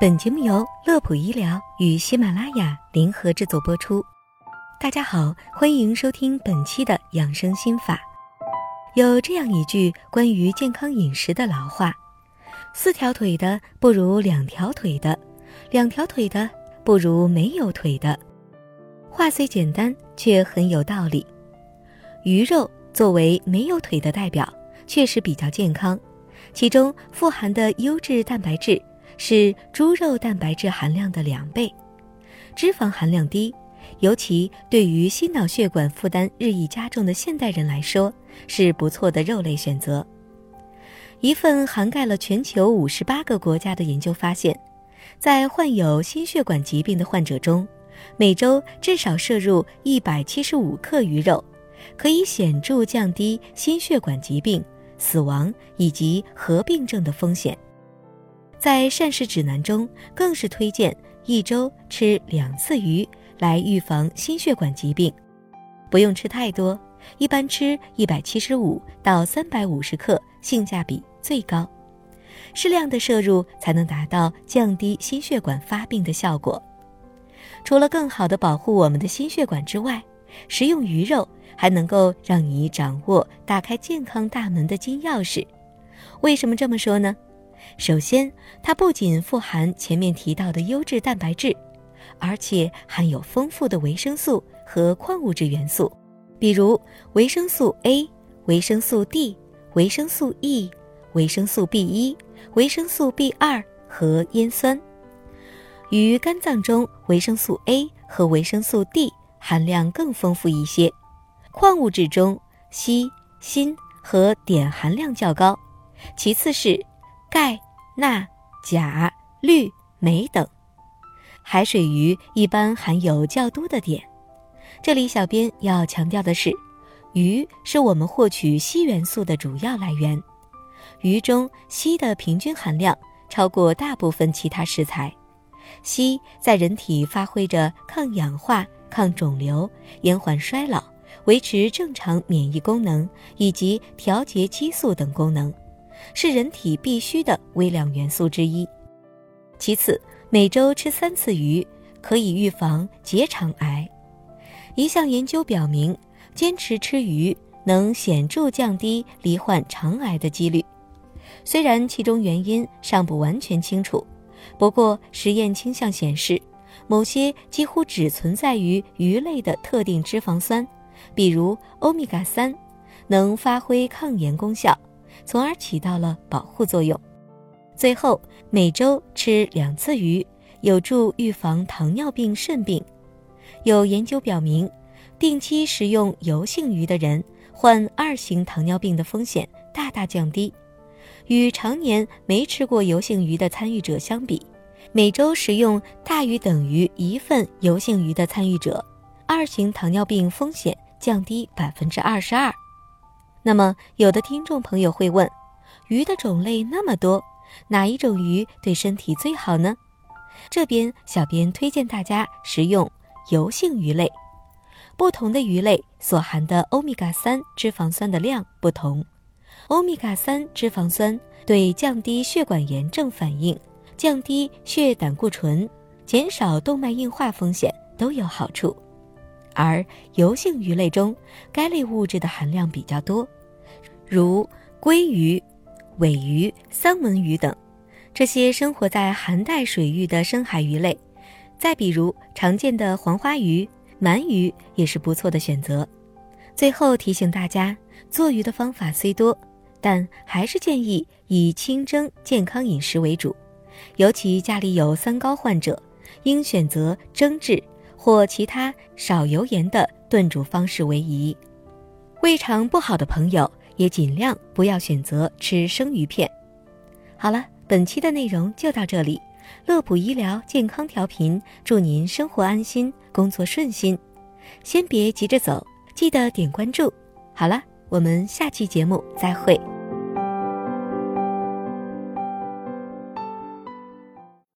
本节目由乐普医疗与喜马拉雅联合制作播出。大家好，欢迎收听本期的养生心法。有这样一句关于健康饮食的老话：“四条腿的不如两条腿的，两条腿的不如没有腿的。”话虽简单，却很有道理。鱼肉作为没有腿的代表，确实比较健康，其中富含的优质蛋白质。是猪肉蛋白质含量的两倍，脂肪含量低，尤其对于心脑血管负担日益加重的现代人来说，是不错的肉类选择。一份涵盖了全球五十八个国家的研究发现，在患有心血管疾病的患者中，每周至少摄入一百七十五克鱼肉，可以显著降低心血管疾病、死亡以及合并症的风险。在膳食指南中，更是推荐一周吃两次鱼来预防心血管疾病，不用吃太多，一般吃一百七十五到三百五十克，性价比最高。适量的摄入才能达到降低心血管发病的效果。除了更好的保护我们的心血管之外，食用鱼肉还能够让你掌握打开健康大门的金钥匙。为什么这么说呢？首先，它不仅富含前面提到的优质蛋白质，而且含有丰富的维生素和矿物质元素，比如维生素 A、维生素 D、维生素 E、维生素 B 一、维生素 B 二和烟酸。鱼肝脏中维生素 A 和维生素 D 含量更丰富一些，矿物质中硒、锌和碘含量较高，其次是。钙、钠、钾、氯、镁等，海水鱼一般含有较多的碘。这里小编要强调的是，鱼是我们获取硒元素的主要来源，鱼中硒的平均含量超过大部分其他食材。硒在人体发挥着抗氧化、抗肿瘤、延缓衰老、维持正常免疫功能以及调节激素等功能。是人体必需的微量元素之一。其次，每周吃三次鱼可以预防结肠癌。一项研究表明，坚持吃鱼能显著降低罹患肠癌的几率。虽然其中原因尚不完全清楚，不过实验倾向显示，某些几乎只存在于鱼类的特定脂肪酸，比如欧米伽三，能发挥抗炎功效。从而起到了保护作用。最后，每周吃两次鱼，有助预防糖尿病、肾病。有研究表明，定期食用油性鱼的人，患二型糖尿病的风险大大降低。与常年没吃过油性鱼的参与者相比，每周食用大于等于一份油性鱼的参与者，二型糖尿病风险降低百分之二十二。那么，有的听众朋友会问，鱼的种类那么多，哪一种鱼对身体最好呢？这边小编推荐大家食用油性鱼类。不同的鱼类所含的欧米伽三脂肪酸的量不同，欧米伽三脂肪酸对降低血管炎症反应、降低血胆固醇、减少动脉硬化风险都有好处。而油性鱼类中，该类物质的含量比较多，如鲑鱼、尾鱼、三文鱼等，这些生活在寒带水域的深海鱼类。再比如常见的黄花鱼、鳗鱼也是不错的选择。最后提醒大家，做鱼的方法虽多，但还是建议以清蒸健康饮食为主，尤其家里有三高患者，应选择蒸制。或其他少油盐的炖煮方式为宜。胃肠不好的朋友也尽量不要选择吃生鱼片。好了，本期的内容就到这里。乐普医疗健康调频，祝您生活安心，工作顺心。先别急着走，记得点关注。好了，我们下期节目再会。